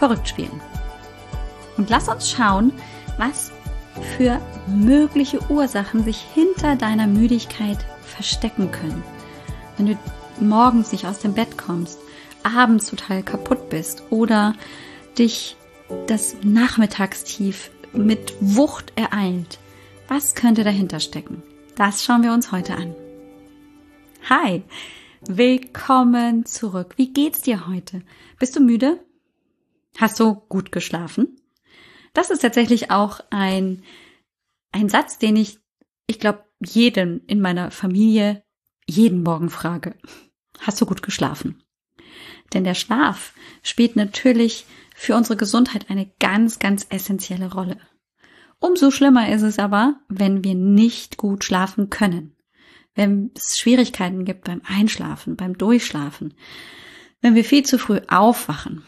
verrückt spielen. Und lass uns schauen, was für mögliche Ursachen sich hinter deiner Müdigkeit verstecken können. Wenn du morgens nicht aus dem Bett kommst, abends total kaputt bist oder dich das Nachmittagstief mit Wucht ereilt, was könnte dahinter stecken? Das schauen wir uns heute an. Hi, willkommen zurück. Wie geht's dir heute? Bist du müde? Hast du gut geschlafen? Das ist tatsächlich auch ein, ein Satz, den ich, ich glaube, jeden in meiner Familie jeden Morgen frage. Hast du gut geschlafen? Denn der Schlaf spielt natürlich für unsere Gesundheit eine ganz, ganz essentielle Rolle. Umso schlimmer ist es aber, wenn wir nicht gut schlafen können. Wenn es Schwierigkeiten gibt beim Einschlafen, beim Durchschlafen. Wenn wir viel zu früh aufwachen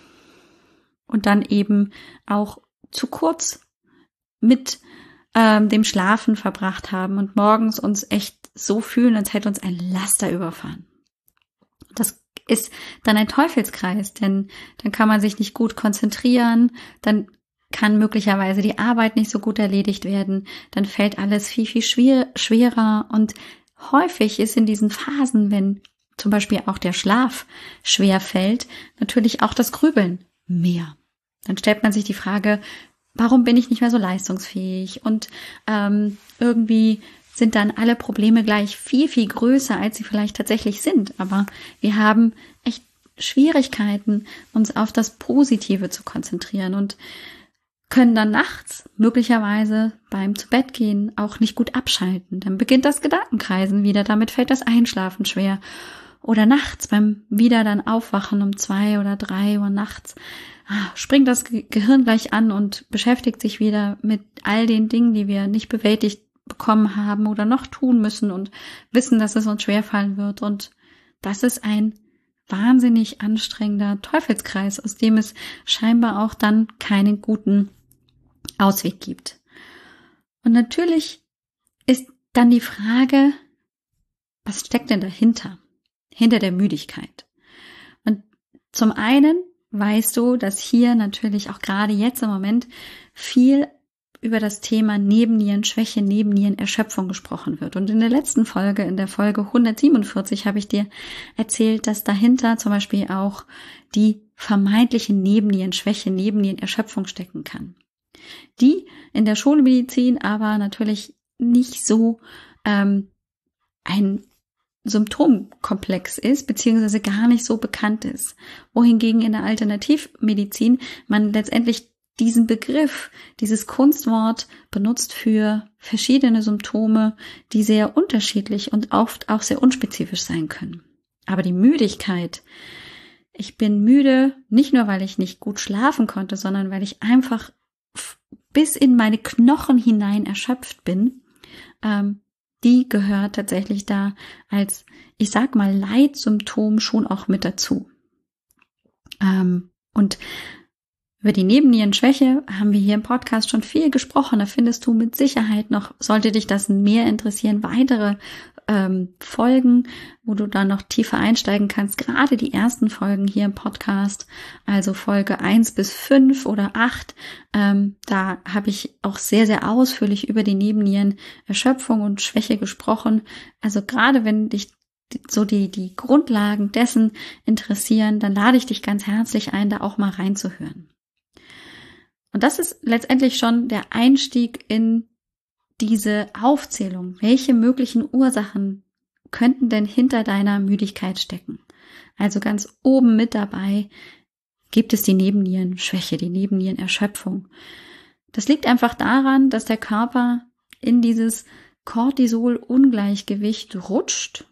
und dann eben auch zu kurz mit ähm, dem Schlafen verbracht haben und morgens uns echt so fühlen, als hätte uns ein Laster überfahren. Das ist dann ein Teufelskreis, denn dann kann man sich nicht gut konzentrieren, dann kann möglicherweise die Arbeit nicht so gut erledigt werden, dann fällt alles viel, viel schwer, schwerer und häufig ist in diesen Phasen, wenn zum Beispiel auch der Schlaf schwer fällt, natürlich auch das Grübeln mehr. Dann stellt man sich die Frage, warum bin ich nicht mehr so leistungsfähig? Und ähm, irgendwie sind dann alle Probleme gleich viel, viel größer, als sie vielleicht tatsächlich sind. Aber wir haben echt Schwierigkeiten, uns auf das Positive zu konzentrieren. Und können dann nachts möglicherweise beim Zubettgehen auch nicht gut abschalten. Dann beginnt das Gedankenkreisen wieder, damit fällt das Einschlafen schwer. Oder nachts beim wieder dann Aufwachen um zwei oder drei Uhr nachts springt das Gehirn gleich an und beschäftigt sich wieder mit all den Dingen, die wir nicht bewältigt bekommen haben oder noch tun müssen und wissen, dass es uns schwerfallen wird. Und das ist ein wahnsinnig anstrengender Teufelskreis, aus dem es scheinbar auch dann keinen guten Ausweg gibt. Und natürlich ist dann die Frage, was steckt denn dahinter? Hinter der Müdigkeit. Und zum einen weißt du, dass hier natürlich auch gerade jetzt im Moment viel über das Thema Nebennierenschwäche, Nebennierenerschöpfung gesprochen wird. Und in der letzten Folge, in der Folge 147, habe ich dir erzählt, dass dahinter zum Beispiel auch die vermeintliche Nebennierenschwäche, Nebennierenerschöpfung stecken kann die in der Schulmedizin aber natürlich nicht so ähm, ein Symptomkomplex ist, beziehungsweise gar nicht so bekannt ist. Wohingegen in der Alternativmedizin man letztendlich diesen Begriff, dieses Kunstwort benutzt für verschiedene Symptome, die sehr unterschiedlich und oft auch sehr unspezifisch sein können. Aber die Müdigkeit, ich bin müde, nicht nur weil ich nicht gut schlafen konnte, sondern weil ich einfach bis in meine Knochen hinein erschöpft bin, ähm, die gehört tatsächlich da als, ich sag mal, Leitsymptom schon auch mit dazu. Ähm, und über die Nebennierenschwäche haben wir hier im Podcast schon viel gesprochen. Da findest du mit Sicherheit noch, sollte dich das mehr interessieren, weitere ähm, Folgen, wo du dann noch tiefer einsteigen kannst. Gerade die ersten Folgen hier im Podcast, also Folge eins bis fünf oder acht, ähm, da habe ich auch sehr, sehr ausführlich über die Nebennierenerschöpfung und Schwäche gesprochen. Also gerade wenn dich so die, die Grundlagen dessen interessieren, dann lade ich dich ganz herzlich ein, da auch mal reinzuhören. Und das ist letztendlich schon der Einstieg in diese Aufzählung, welche möglichen Ursachen könnten denn hinter deiner Müdigkeit stecken? Also ganz oben mit dabei gibt es die Nebennierenschwäche, die Nebennierenerschöpfung. Das liegt einfach daran, dass der Körper in dieses Cortisol-Ungleichgewicht rutscht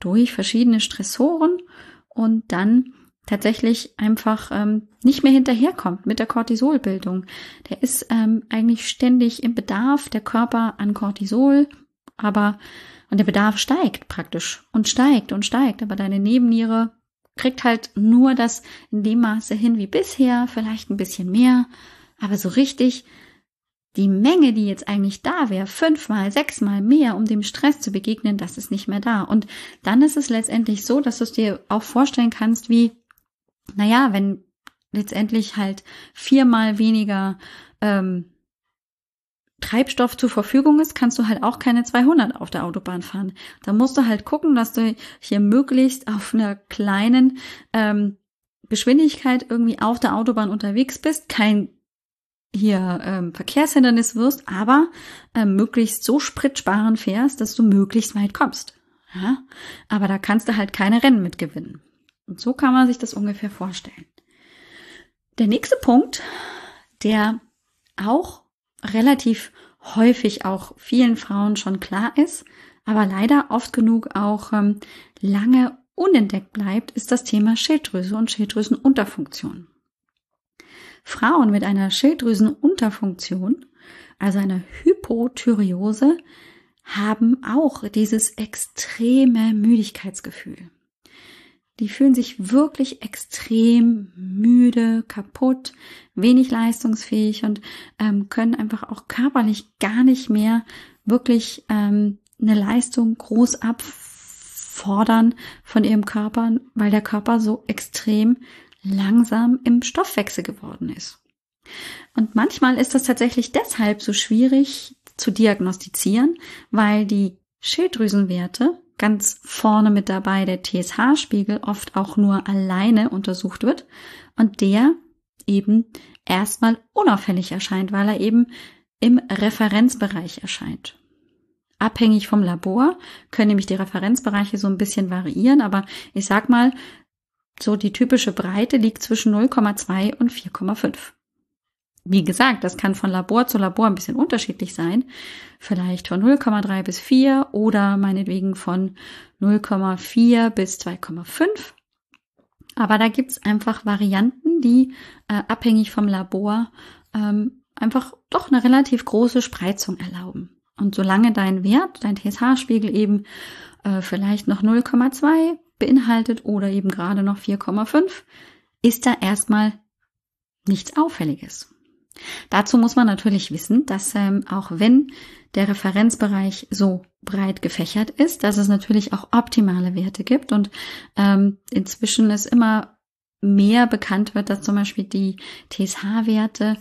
durch verschiedene Stressoren und dann tatsächlich einfach ähm, nicht mehr hinterherkommt mit der Cortisolbildung. Der ist ähm, eigentlich ständig im Bedarf der Körper an Cortisol, aber und der Bedarf steigt praktisch und steigt und steigt, aber deine Nebenniere kriegt halt nur das in dem Maße hin wie bisher, vielleicht ein bisschen mehr, aber so richtig die Menge, die jetzt eigentlich da wäre, fünfmal, sechsmal mehr, um dem Stress zu begegnen, das ist nicht mehr da. Und dann ist es letztendlich so, dass du es dir auch vorstellen kannst, wie, naja, wenn letztendlich halt viermal weniger ähm, Treibstoff zur Verfügung ist, kannst du halt auch keine 200 auf der Autobahn fahren. Da musst du halt gucken, dass du hier möglichst auf einer kleinen ähm, Geschwindigkeit irgendwie auf der Autobahn unterwegs bist, kein hier ähm, Verkehrshindernis wirst, aber ähm, möglichst so spritsparend fährst, dass du möglichst weit kommst. Ja? Aber da kannst du halt keine Rennen mitgewinnen. Und so kann man sich das ungefähr vorstellen. Der nächste Punkt, der auch relativ häufig auch vielen Frauen schon klar ist, aber leider oft genug auch ähm, lange unentdeckt bleibt, ist das Thema Schilddrüse und Schilddrüsenunterfunktion. Frauen mit einer Schilddrüsenunterfunktion, also einer Hypothyreose, haben auch dieses extreme Müdigkeitsgefühl. Die fühlen sich wirklich extrem müde, kaputt, wenig leistungsfähig und ähm, können einfach auch körperlich gar nicht mehr wirklich ähm, eine Leistung groß abfordern von ihrem Körper, weil der Körper so extrem langsam im Stoffwechsel geworden ist. Und manchmal ist das tatsächlich deshalb so schwierig zu diagnostizieren, weil die Schilddrüsenwerte ganz vorne mit dabei der TSH-Spiegel oft auch nur alleine untersucht wird und der eben erstmal unauffällig erscheint, weil er eben im Referenzbereich erscheint. Abhängig vom Labor können nämlich die Referenzbereiche so ein bisschen variieren, aber ich sag mal, so die typische Breite liegt zwischen 0,2 und 4,5. Wie gesagt, das kann von Labor zu Labor ein bisschen unterschiedlich sein. Vielleicht von 0,3 bis 4 oder meinetwegen von 0,4 bis 2,5. Aber da gibt's einfach Varianten, die äh, abhängig vom Labor ähm, einfach doch eine relativ große Spreizung erlauben. Und solange dein Wert, dein TSH-Spiegel eben äh, vielleicht noch 0,2 beinhaltet oder eben gerade noch 4,5, ist da erstmal nichts Auffälliges. Dazu muss man natürlich wissen, dass ähm, auch wenn der Referenzbereich so breit gefächert ist, dass es natürlich auch optimale Werte gibt und ähm, inzwischen es immer mehr bekannt wird, dass zum Beispiel die TSH-Werte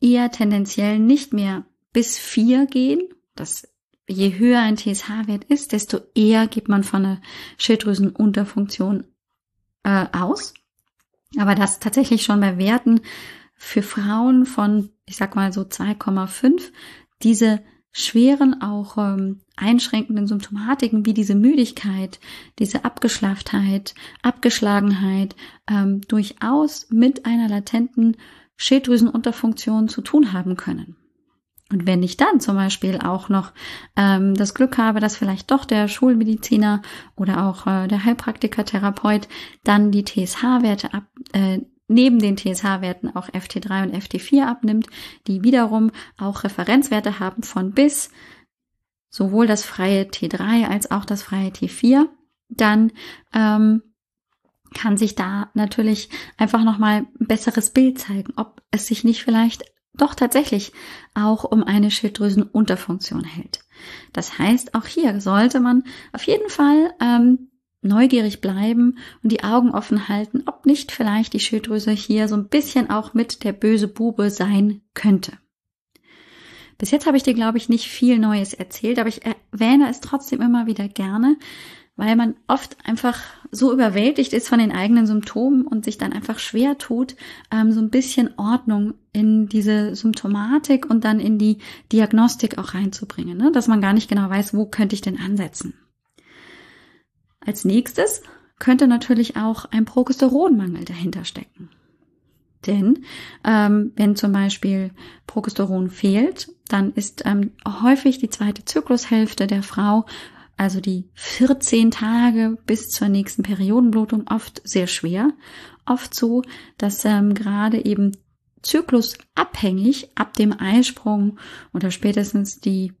eher tendenziell nicht mehr bis vier gehen. Das je höher ein TSH-Wert ist, desto eher geht man von einer Schilddrüsenunterfunktion äh, aus. Aber das tatsächlich schon bei Werten für Frauen von, ich sag mal so 2,5, diese schweren, auch ähm, einschränkenden Symptomatiken wie diese Müdigkeit, diese Abgeschlafftheit, Abgeschlagenheit ähm, durchaus mit einer latenten Schilddrüsenunterfunktion zu tun haben können. Und wenn ich dann zum Beispiel auch noch ähm, das Glück habe, dass vielleicht doch der Schulmediziner oder auch äh, der Heilpraktiker, Therapeut dann die TSH-Werte ab, äh, neben den TSH-Werten auch FT3 und FT4 abnimmt, die wiederum auch Referenzwerte haben von bis sowohl das freie T3 als auch das freie T4, dann ähm, kann sich da natürlich einfach nochmal ein besseres Bild zeigen, ob es sich nicht vielleicht doch tatsächlich auch um eine Schilddrüsenunterfunktion hält. Das heißt, auch hier sollte man auf jeden Fall ähm, neugierig bleiben und die Augen offen halten, ob nicht vielleicht die Schilddrüse hier so ein bisschen auch mit der böse Bube sein könnte. Bis jetzt habe ich dir, glaube ich, nicht viel Neues erzählt, aber ich erwähne es trotzdem immer wieder gerne, weil man oft einfach so überwältigt ist von den eigenen Symptomen und sich dann einfach schwer tut, ähm, so ein bisschen Ordnung in diese Symptomatik und dann in die Diagnostik auch reinzubringen, ne? dass man gar nicht genau weiß, wo könnte ich denn ansetzen. Als nächstes könnte natürlich auch ein Progesteronmangel dahinter stecken. Denn ähm, wenn zum Beispiel Progesteron fehlt, dann ist ähm, häufig die zweite Zyklushälfte der Frau also die 14 Tage bis zur nächsten Periodenblutung, oft sehr schwer. Oft so, dass ähm, gerade eben zyklusabhängig ab dem Eisprung oder spätestens die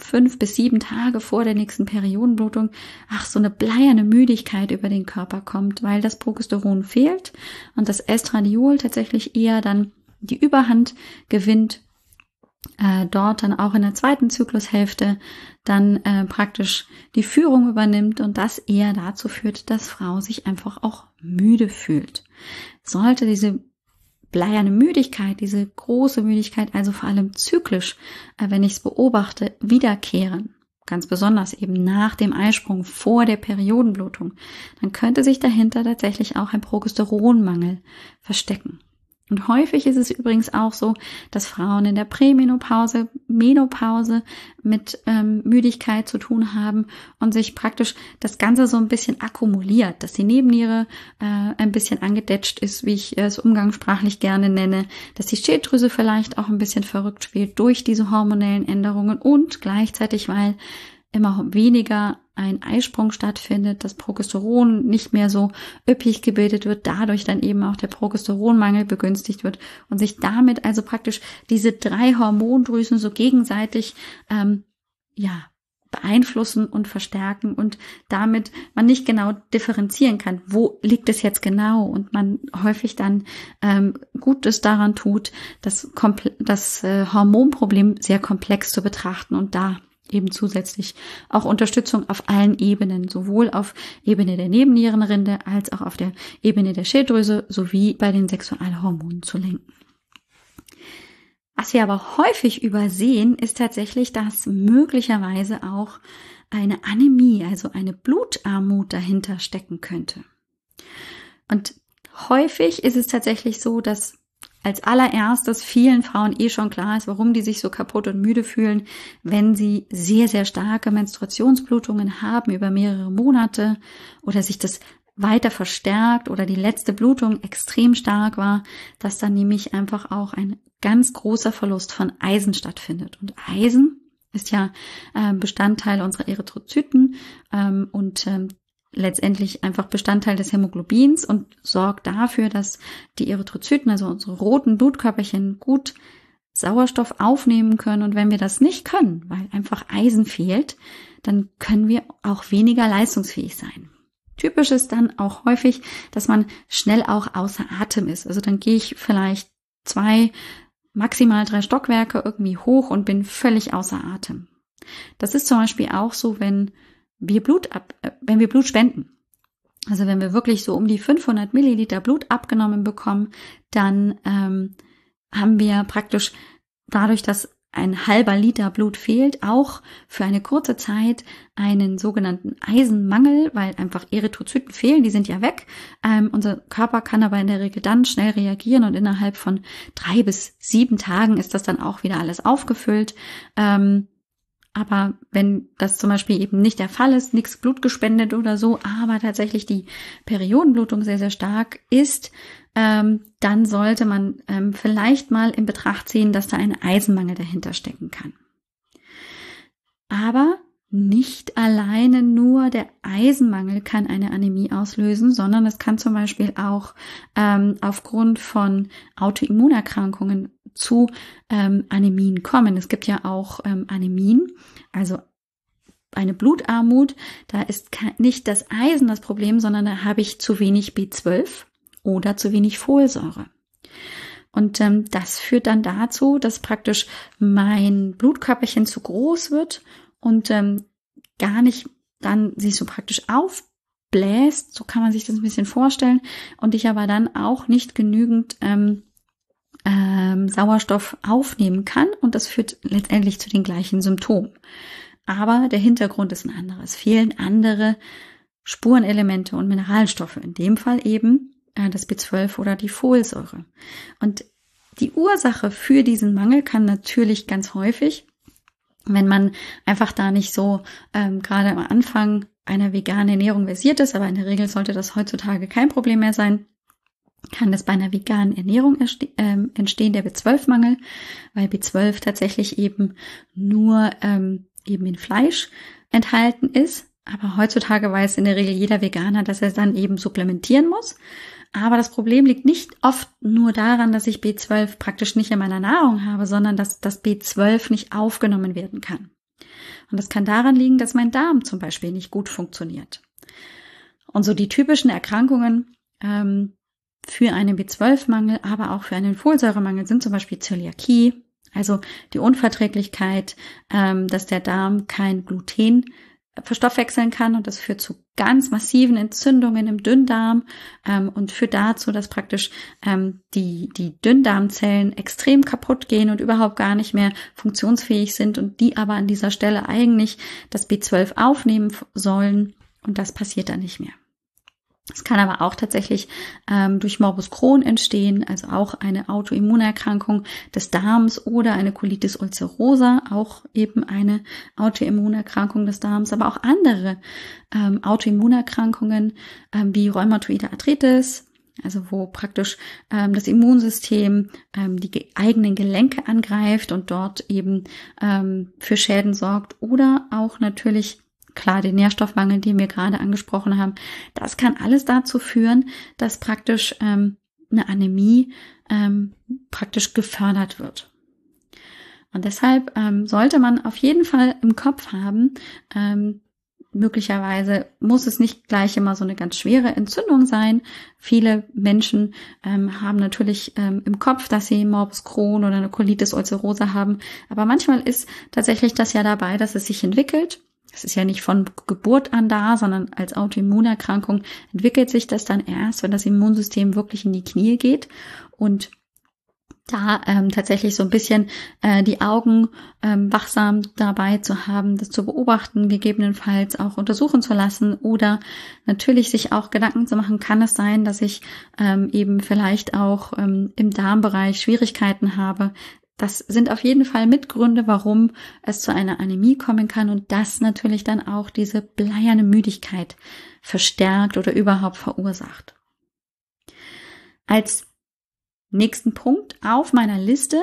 fünf bis sieben Tage vor der nächsten Periodenblutung, ach, so eine bleierne Müdigkeit über den Körper kommt, weil das Progesteron fehlt und das Estradiol tatsächlich eher dann die Überhand gewinnt, äh, dort dann auch in der zweiten Zyklushälfte dann äh, praktisch die Führung übernimmt und das eher dazu führt, dass Frau sich einfach auch müde fühlt. Sollte diese bleierne Müdigkeit, diese große Müdigkeit, also vor allem zyklisch, äh, wenn ich es beobachte, wiederkehren, ganz besonders eben nach dem Eisprung vor der Periodenblutung, dann könnte sich dahinter tatsächlich auch ein Progesteronmangel verstecken. Und häufig ist es übrigens auch so, dass Frauen in der Prämenopause, Menopause mit ähm, Müdigkeit zu tun haben und sich praktisch das Ganze so ein bisschen akkumuliert, dass die Nebenniere äh, ein bisschen angedetscht ist, wie ich es umgangssprachlich gerne nenne, dass die Schilddrüse vielleicht auch ein bisschen verrückt spielt durch diese hormonellen Änderungen und gleichzeitig, weil immer weniger ein Eisprung stattfindet, das Progesteron nicht mehr so üppig gebildet wird, dadurch dann eben auch der Progesteronmangel begünstigt wird und sich damit also praktisch diese drei Hormondrüsen so gegenseitig ähm, ja beeinflussen und verstärken und damit man nicht genau differenzieren kann, wo liegt es jetzt genau und man häufig dann ähm, Gutes daran tut, das, das äh, Hormonproblem sehr komplex zu betrachten und da eben zusätzlich auch Unterstützung auf allen Ebenen, sowohl auf Ebene der Nebennierenrinde als auch auf der Ebene der Schilddrüse sowie bei den Sexualhormonen zu lenken. Was wir aber häufig übersehen, ist tatsächlich, dass möglicherweise auch eine Anämie, also eine Blutarmut dahinter stecken könnte. Und häufig ist es tatsächlich so, dass als allererstes vielen Frauen eh schon klar ist, warum die sich so kaputt und müde fühlen, wenn sie sehr, sehr starke Menstruationsblutungen haben über mehrere Monate oder sich das weiter verstärkt oder die letzte Blutung extrem stark war, dass dann nämlich einfach auch ein ganz großer Verlust von Eisen stattfindet. Und Eisen ist ja äh, Bestandteil unserer Erythrozyten ähm, und ähm, letztendlich einfach Bestandteil des Hämoglobins und sorgt dafür, dass die Erythrozyten, also unsere roten Blutkörperchen, gut Sauerstoff aufnehmen können. Und wenn wir das nicht können, weil einfach Eisen fehlt, dann können wir auch weniger leistungsfähig sein. Typisch ist dann auch häufig, dass man schnell auch außer Atem ist. Also dann gehe ich vielleicht zwei, maximal drei Stockwerke irgendwie hoch und bin völlig außer Atem. Das ist zum Beispiel auch so, wenn wir Blut ab, äh, wenn wir Blut spenden. Also wenn wir wirklich so um die 500 Milliliter Blut abgenommen bekommen, dann ähm, haben wir praktisch dadurch, dass ein halber Liter Blut fehlt, auch für eine kurze Zeit einen sogenannten Eisenmangel, weil einfach Erythrozyten fehlen, die sind ja weg. Ähm, unser Körper kann aber in der Regel dann schnell reagieren und innerhalb von drei bis sieben Tagen ist das dann auch wieder alles aufgefüllt. Ähm, aber wenn das zum Beispiel eben nicht der Fall ist, nichts Blut gespendet oder so, aber tatsächlich die Periodenblutung sehr, sehr stark ist, ähm, dann sollte man ähm, vielleicht mal in Betracht ziehen, dass da ein Eisenmangel dahinter stecken kann. Aber nicht alleine nur der Eisenmangel kann eine Anämie auslösen, sondern es kann zum Beispiel auch ähm, aufgrund von Autoimmunerkrankungen zu ähm, Anämien kommen. Es gibt ja auch ähm, Anämien, also eine Blutarmut. Da ist nicht das Eisen das Problem, sondern da habe ich zu wenig B12 oder zu wenig Folsäure. Und ähm, das führt dann dazu, dass praktisch mein Blutkörperchen zu groß wird und ähm, gar nicht dann sich so praktisch aufbläst, so kann man sich das ein bisschen vorstellen, und ich aber dann auch nicht genügend ähm, ähm, Sauerstoff aufnehmen kann und das führt letztendlich zu den gleichen Symptomen. Aber der Hintergrund ist ein anderer. Es fehlen andere Spurenelemente und Mineralstoffe. In dem Fall eben äh, das B12 oder die Folsäure. Und die Ursache für diesen Mangel kann natürlich ganz häufig, wenn man einfach da nicht so ähm, gerade am Anfang einer veganen Ernährung versiert ist, aber in der Regel sollte das heutzutage kein Problem mehr sein, kann es bei einer veganen Ernährung ähm, entstehen, der B12-Mangel, weil B12 tatsächlich eben nur ähm, eben in Fleisch enthalten ist Aber heutzutage weiß in der Regel jeder Veganer, dass er dann eben supplementieren muss. Aber das Problem liegt nicht oft nur daran, dass ich B12 praktisch nicht in meiner Nahrung habe, sondern dass das B12 nicht aufgenommen werden kann. Und das kann daran liegen, dass mein Darm zum Beispiel nicht gut funktioniert. Und so die typischen Erkrankungen ähm, für einen B12-Mangel, aber auch für einen Folsäuremangel sind zum Beispiel Zöliakie, also die Unverträglichkeit, ähm, dass der Darm kein Gluten verstoffwechseln kann und das führt zu ganz massiven Entzündungen im Dünndarm ähm, und führt dazu, dass praktisch ähm, die, die Dünndarmzellen extrem kaputt gehen und überhaupt gar nicht mehr funktionsfähig sind und die aber an dieser Stelle eigentlich das B12 aufnehmen sollen und das passiert dann nicht mehr. Es kann aber auch tatsächlich ähm, durch Morbus Crohn entstehen, also auch eine Autoimmunerkrankung des Darms oder eine Colitis ulcerosa, auch eben eine Autoimmunerkrankung des Darms, aber auch andere ähm, Autoimmunerkrankungen ähm, wie Rheumatoide Arthritis, also wo praktisch ähm, das Immunsystem ähm, die eigenen Gelenke angreift und dort eben ähm, für Schäden sorgt oder auch natürlich klar den Nährstoffmangel, den wir gerade angesprochen haben, das kann alles dazu führen, dass praktisch ähm, eine Anämie ähm, praktisch gefördert wird. Und deshalb ähm, sollte man auf jeden Fall im Kopf haben, ähm, möglicherweise muss es nicht gleich immer so eine ganz schwere Entzündung sein. Viele Menschen ähm, haben natürlich ähm, im Kopf, dass sie Morbus Crohn oder eine Colitis ulcerosa haben. Aber manchmal ist tatsächlich das ja dabei, dass es sich entwickelt es ist ja nicht von Geburt an da, sondern als Autoimmunerkrankung entwickelt sich das dann erst, wenn das Immunsystem wirklich in die Knie geht und da ähm, tatsächlich so ein bisschen äh, die Augen ähm, wachsam dabei zu haben, das zu beobachten, gegebenenfalls auch untersuchen zu lassen oder natürlich sich auch Gedanken zu machen, kann es sein, dass ich ähm, eben vielleicht auch ähm, im Darmbereich Schwierigkeiten habe, das sind auf jeden Fall Mitgründe, warum es zu einer Anämie kommen kann und das natürlich dann auch diese bleierne Müdigkeit verstärkt oder überhaupt verursacht. Als nächsten Punkt auf meiner Liste,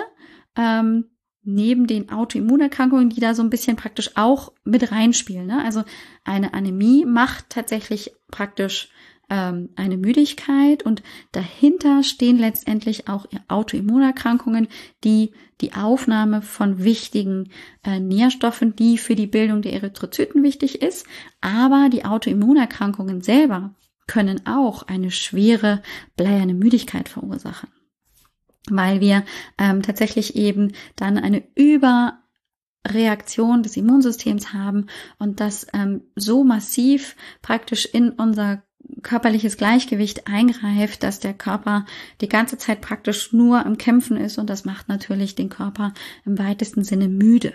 ähm, neben den Autoimmunerkrankungen, die da so ein bisschen praktisch auch mit reinspielen. Ne? Also eine Anämie macht tatsächlich praktisch ähm, eine Müdigkeit und dahinter stehen letztendlich auch Autoimmunerkrankungen, die die Aufnahme von wichtigen äh, Nährstoffen, die für die Bildung der Erythrozyten wichtig ist, aber die Autoimmunerkrankungen selber können auch eine schwere bleierne Müdigkeit verursachen, weil wir ähm, tatsächlich eben dann eine über Reaktion des Immunsystems haben und das ähm, so massiv praktisch in unser körperliches Gleichgewicht eingreift, dass der Körper die ganze Zeit praktisch nur am Kämpfen ist und das macht natürlich den Körper im weitesten Sinne müde.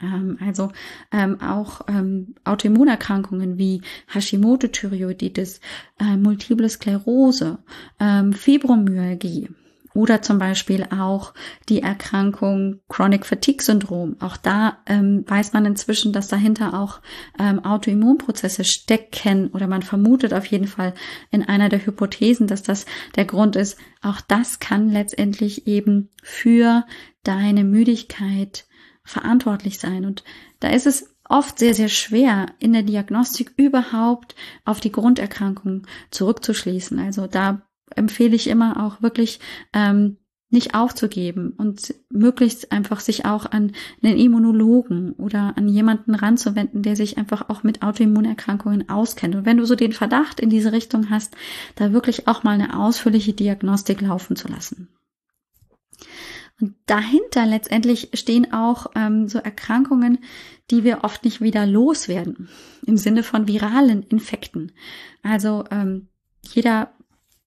Ähm, also ähm, auch ähm, Autoimmunerkrankungen wie Hashimoto-Thyreoiditis, äh, Multiple Sklerose, ähm, Fibromyalgie, oder zum Beispiel auch die Erkrankung Chronic Fatigue Syndrom. Auch da ähm, weiß man inzwischen, dass dahinter auch ähm, Autoimmunprozesse stecken oder man vermutet auf jeden Fall in einer der Hypothesen, dass das der Grund ist. Auch das kann letztendlich eben für deine Müdigkeit verantwortlich sein. Und da ist es oft sehr, sehr schwer, in der Diagnostik überhaupt auf die Grunderkrankung zurückzuschließen. Also da empfehle ich immer auch wirklich ähm, nicht aufzugeben und möglichst einfach sich auch an einen Immunologen oder an jemanden ranzuwenden, der sich einfach auch mit Autoimmunerkrankungen auskennt. Und wenn du so den Verdacht in diese Richtung hast, da wirklich auch mal eine ausführliche Diagnostik laufen zu lassen. Und dahinter letztendlich stehen auch ähm, so Erkrankungen, die wir oft nicht wieder loswerden, im Sinne von viralen Infekten. Also ähm, jeder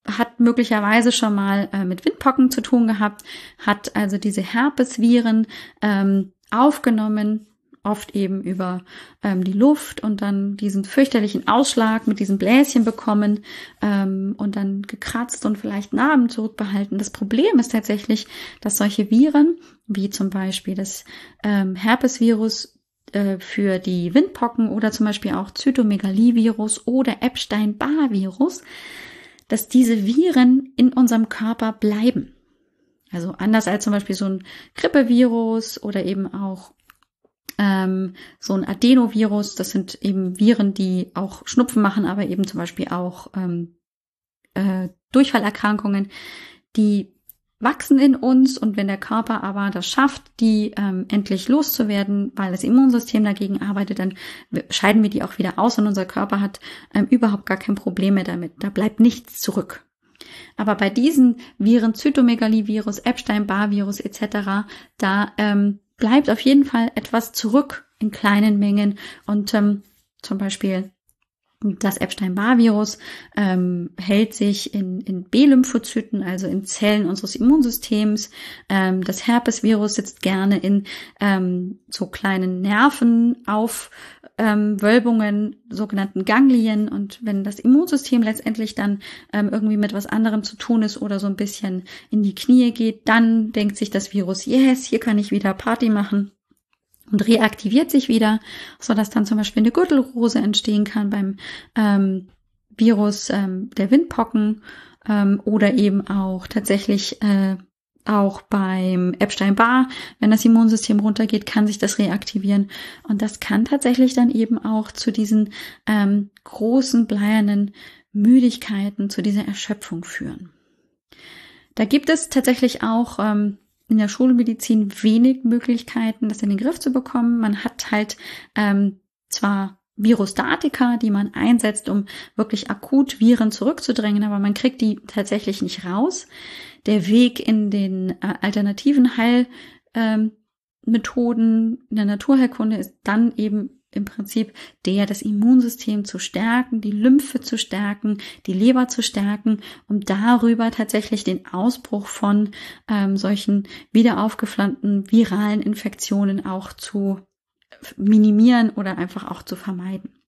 hat möglicherweise schon mal äh, mit Windpocken zu tun gehabt, hat also diese Herpesviren ähm, aufgenommen, oft eben über ähm, die Luft und dann diesen fürchterlichen Ausschlag mit diesen Bläschen bekommen ähm, und dann gekratzt und vielleicht Narben zurückbehalten. Das Problem ist tatsächlich, dass solche Viren, wie zum Beispiel das ähm, Herpesvirus, äh, für die Windpocken oder zum Beispiel auch Zytomegalivirus oder Epstein-Barr-Virus, dass diese Viren in unserem Körper bleiben. Also anders als zum Beispiel so ein Grippevirus oder eben auch ähm, so ein Adenovirus. Das sind eben Viren, die auch Schnupfen machen, aber eben zum Beispiel auch ähm, äh, Durchfallerkrankungen, die wachsen in uns und wenn der Körper aber das schafft, die ähm, endlich loszuwerden, weil das Immunsystem dagegen arbeitet, dann scheiden wir die auch wieder aus und unser Körper hat ähm, überhaupt gar kein Problem mehr damit. Da bleibt nichts zurück. Aber bei diesen Viren, Zytomegalivirus, Epstein-Barr-Virus etc., da ähm, bleibt auf jeden Fall etwas zurück in kleinen Mengen und ähm, zum Beispiel das Epstein-Barr-Virus ähm, hält sich in, in B-Lymphozyten, also in Zellen unseres Immunsystems. Ähm, das Herpes-Virus sitzt gerne in ähm, so kleinen Nerven auf ähm, Wölbungen, sogenannten Ganglien. Und wenn das Immunsystem letztendlich dann ähm, irgendwie mit was anderem zu tun ist oder so ein bisschen in die Knie geht, dann denkt sich das Virus, yes, hier kann ich wieder Party machen und reaktiviert sich wieder, so dass dann zum Beispiel eine Gürtelrose entstehen kann beim ähm, Virus ähm, der Windpocken ähm, oder eben auch tatsächlich äh, auch beim Epstein-Barr, wenn das Immunsystem runtergeht, kann sich das reaktivieren. Und das kann tatsächlich dann eben auch zu diesen ähm, großen bleiernen Müdigkeiten, zu dieser Erschöpfung führen. Da gibt es tatsächlich auch ähm, in der Schulmedizin wenig Möglichkeiten, das in den Griff zu bekommen. Man hat halt ähm, zwar Virostatika, die man einsetzt, um wirklich akut Viren zurückzudrängen, aber man kriegt die tatsächlich nicht raus. Der Weg in den äh, alternativen Heilmethoden ähm, in der Naturheilkunde ist dann eben im Prinzip der, das Immunsystem zu stärken, die Lymphe zu stärken, die Leber zu stärken, um darüber tatsächlich den Ausbruch von ähm, solchen wieder aufgeflammten viralen Infektionen auch zu minimieren oder einfach auch zu vermeiden.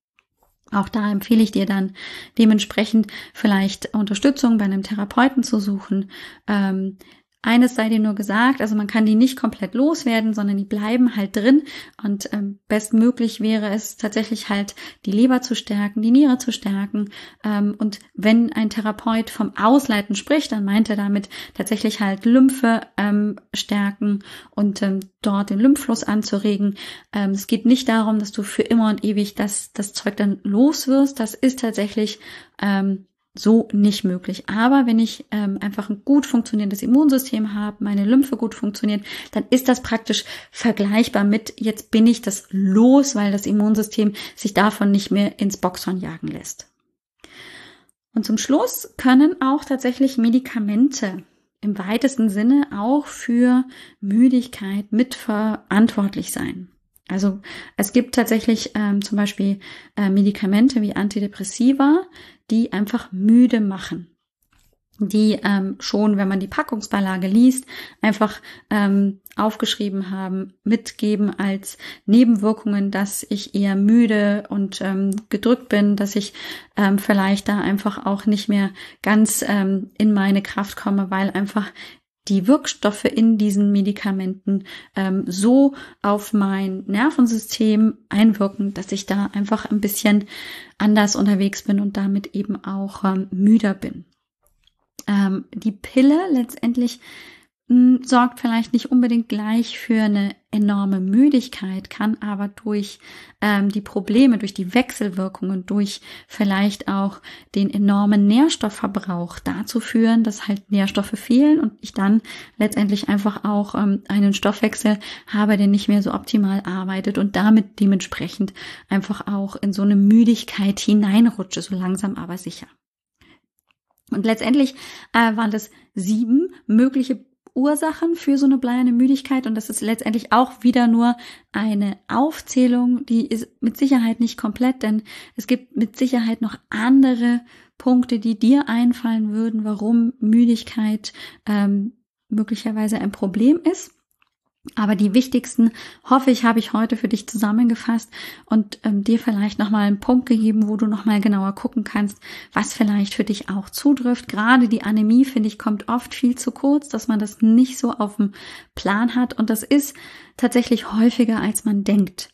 Auch da empfehle ich dir dann dementsprechend vielleicht Unterstützung bei einem Therapeuten zu suchen, ähm, eines sei dir nur gesagt, also man kann die nicht komplett loswerden, sondern die bleiben halt drin. Und ähm, bestmöglich wäre es tatsächlich halt, die Leber zu stärken, die Niere zu stärken. Ähm, und wenn ein Therapeut vom Ausleiten spricht, dann meint er damit tatsächlich halt Lymphe ähm, stärken und ähm, dort den Lymphfluss anzuregen. Ähm, es geht nicht darum, dass du für immer und ewig das, das Zeug dann los wirst. Das ist tatsächlich ähm, so nicht möglich. Aber wenn ich ähm, einfach ein gut funktionierendes Immunsystem habe, meine Lymphe gut funktioniert, dann ist das praktisch vergleichbar mit, jetzt bin ich das los, weil das Immunsystem sich davon nicht mehr ins Boxhorn jagen lässt. Und zum Schluss können auch tatsächlich Medikamente im weitesten Sinne auch für Müdigkeit mitverantwortlich sein. Also es gibt tatsächlich ähm, zum Beispiel äh, Medikamente wie Antidepressiva, die einfach müde machen. Die ähm, schon, wenn man die Packungsbeilage liest, einfach ähm, aufgeschrieben haben, mitgeben als Nebenwirkungen, dass ich eher müde und ähm, gedrückt bin, dass ich ähm, vielleicht da einfach auch nicht mehr ganz ähm, in meine Kraft komme, weil einfach die Wirkstoffe in diesen Medikamenten ähm, so auf mein Nervensystem einwirken, dass ich da einfach ein bisschen anders unterwegs bin und damit eben auch ähm, müder bin. Ähm, die Pille letztendlich sorgt vielleicht nicht unbedingt gleich für eine enorme Müdigkeit, kann aber durch ähm, die Probleme, durch die Wechselwirkungen, durch vielleicht auch den enormen Nährstoffverbrauch dazu führen, dass halt Nährstoffe fehlen und ich dann letztendlich einfach auch ähm, einen Stoffwechsel habe, der nicht mehr so optimal arbeitet und damit dementsprechend einfach auch in so eine Müdigkeit hineinrutsche, so langsam aber sicher. Und letztendlich äh, waren das sieben mögliche Ursachen für so eine bleierne Müdigkeit und das ist letztendlich auch wieder nur eine Aufzählung, die ist mit Sicherheit nicht komplett, denn es gibt mit Sicherheit noch andere Punkte, die dir einfallen würden, warum Müdigkeit ähm, möglicherweise ein Problem ist. Aber die wichtigsten, hoffe ich, habe ich heute für dich zusammengefasst und ähm, dir vielleicht nochmal einen Punkt gegeben, wo du nochmal genauer gucken kannst, was vielleicht für dich auch zutrifft. Gerade die Anämie, finde ich, kommt oft viel zu kurz, dass man das nicht so auf dem Plan hat. Und das ist tatsächlich häufiger, als man denkt,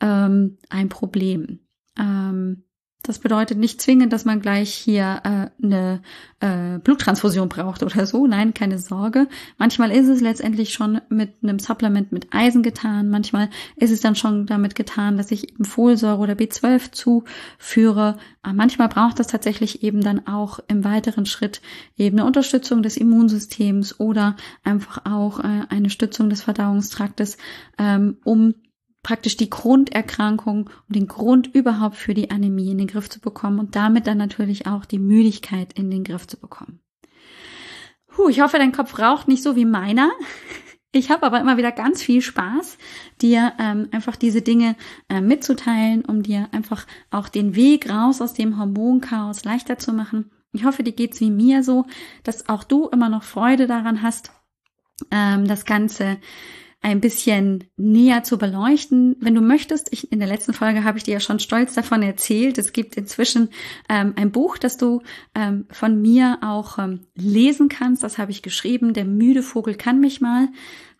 ähm, ein Problem. Ähm, Das bedeutet nicht zwingend, dass man gleich hier äh, eine äh, Bluttransfusion braucht oder so. Nein, keine Sorge. Manchmal ist es letztendlich schon mit einem Supplement mit Eisen getan. Manchmal ist es dann schon damit getan, dass ich eben Folsäure oder B12 zuführe. Aber manchmal braucht es tatsächlich eben dann auch im weiteren Schritt eben eine Unterstützung des Immunsystems oder einfach auch äh, eine Stützung des Verdauungstraktes, ähm, um praktisch die Grunderkrankung und den Grund überhaupt für die Anämie in den Griff zu bekommen und damit dann natürlich auch die Müdigkeit in den Griff zu bekommen. Puh, ich hoffe, dein Kopf raucht nicht so wie meiner. Ich habe aber immer wieder ganz viel Spaß, dir ähm, einfach diese Dinge äh, mitzuteilen, um dir einfach auch den Weg raus aus dem Hormonchaos leichter zu machen. Ich hoffe, dir geht's wie mir so, dass auch du immer noch Freude daran hast, ähm, das Ganze ein bisschen näher zu beleuchten. Wenn du möchtest, ich, in der letzten Folge habe ich dir ja schon stolz davon erzählt. Es gibt inzwischen ähm, ein Buch, das du ähm, von mir auch ähm, lesen kannst. Das habe ich geschrieben. Der müde Vogel kann mich mal.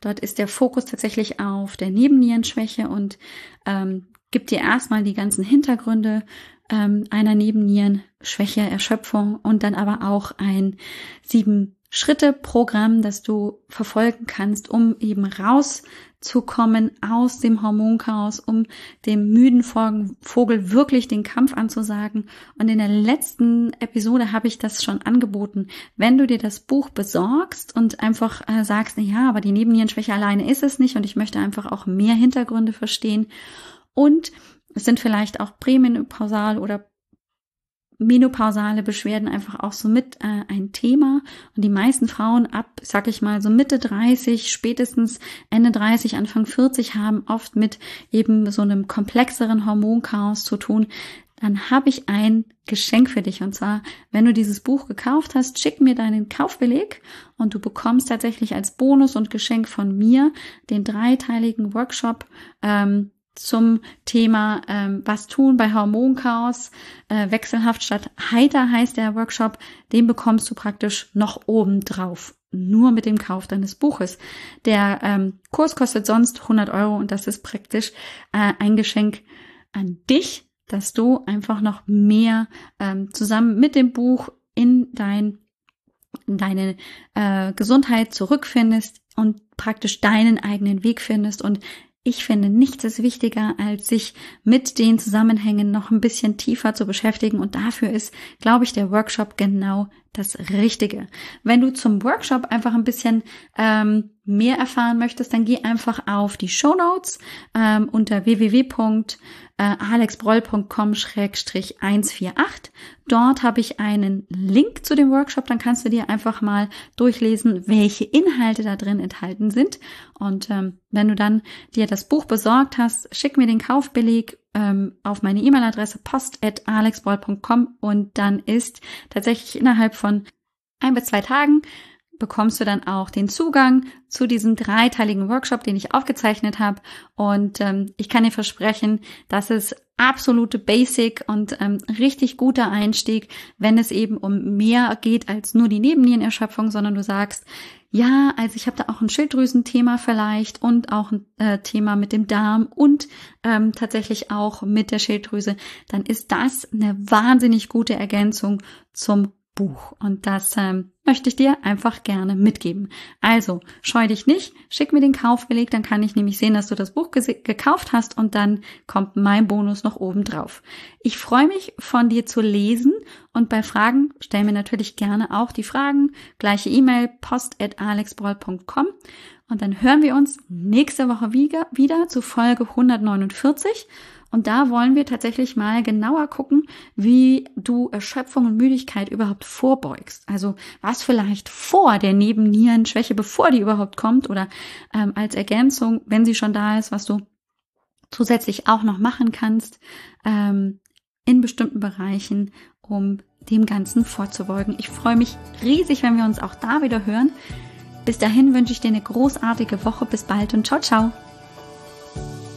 Dort ist der Fokus tatsächlich auf der Nebennierenschwäche und ähm, gibt dir erstmal die ganzen Hintergründe ähm, einer Nebennierenschwäche, Erschöpfung und dann aber auch ein sieben Schritte-Programm, das du verfolgen kannst, um eben rauszukommen aus dem Hormonchaos, um dem müden Vogel wirklich den Kampf anzusagen. Und in der letzten Episode habe ich das schon angeboten. Wenn du dir das Buch besorgst und einfach äh, sagst, ja, aber die Nebennierenschwäche alleine ist es nicht und ich möchte einfach auch mehr Hintergründe verstehen und es sind vielleicht auch prämenopausal oder menopausale Beschwerden einfach auch so mit äh, ein Thema. Und die meisten Frauen ab, sag ich mal, so Mitte 30, spätestens Ende 30, Anfang 40 haben oft mit eben so einem komplexeren Hormonchaos zu tun. Dann habe ich ein Geschenk für dich. Und zwar, wenn du dieses Buch gekauft hast, schick mir deinen Kaufbeleg und du bekommst tatsächlich als Bonus und Geschenk von mir den dreiteiligen Workshop ähm, zum Thema ähm, Was tun bei Hormonchaos. Äh, wechselhaft statt heiter heißt der Workshop. Den bekommst du praktisch noch oben drauf. Nur mit dem Kauf deines Buches. Der ähm, Kurs kostet sonst 100 Euro und das ist praktisch äh, ein Geschenk an dich, dass du einfach noch mehr ähm, zusammen mit dem Buch in dein in deine äh, Gesundheit zurückfindest und praktisch deinen eigenen Weg findest und ich finde, nichts ist wichtiger, als sich mit den Zusammenhängen noch ein bisschen tiefer zu beschäftigen. Und dafür ist, glaube ich, der Workshop genau das Richtige. Wenn du zum Workshop einfach ein bisschen ähm, mehr erfahren möchtest, dann geh einfach auf die Show Notes ähm, unter www.alexbroll.com-148. Dort habe ich einen Link zu dem Workshop, dann kannst du dir einfach mal durchlesen, welche Inhalte da drin enthalten sind. Und ähm, wenn du dann dir das Buch besorgt hast, schick mir den Kaufbeleg ähm, auf meine E-Mail-Adresse post.alexbroll.com und dann ist tatsächlich innerhalb von ein bis zwei Tagen bekommst du dann auch den Zugang zu diesem dreiteiligen Workshop, den ich aufgezeichnet habe. Und ähm, ich kann dir versprechen, dass es absolute Basic und ähm, richtig guter Einstieg, wenn es eben um mehr geht als nur die Nebennierenerschöpfung, sondern du sagst, ja, also ich habe da auch ein Schilddrüsenthema vielleicht und auch ein äh, Thema mit dem Darm und ähm, tatsächlich auch mit der Schilddrüse, dann ist das eine wahnsinnig gute Ergänzung zum Buch. Und das ähm, möchte ich dir einfach gerne mitgeben. Also, scheu dich nicht, schick mir den Kaufbeleg, dann kann ich nämlich sehen, dass du das Buch gekauft hast und dann kommt mein Bonus noch oben drauf. Ich freue mich, von dir zu lesen und bei Fragen stell mir natürlich gerne auch die Fragen. Gleiche E-Mail, post at alexbroll.com und dann hören wir uns nächste Woche wieder, wieder zu Folge 149 und da wollen wir tatsächlich mal genauer gucken, wie du Erschöpfung und Müdigkeit überhaupt vorbeugst. Also was vielleicht vor der Nebennierenschwäche, bevor die überhaupt kommt oder ähm, als Ergänzung, wenn sie schon da ist, was du zusätzlich auch noch machen kannst ähm, in bestimmten Bereichen, um dem Ganzen vorzubeugen. Ich freue mich riesig, wenn wir uns auch da wieder hören. Bis dahin wünsche ich dir eine großartige Woche. Bis bald und ciao, ciao.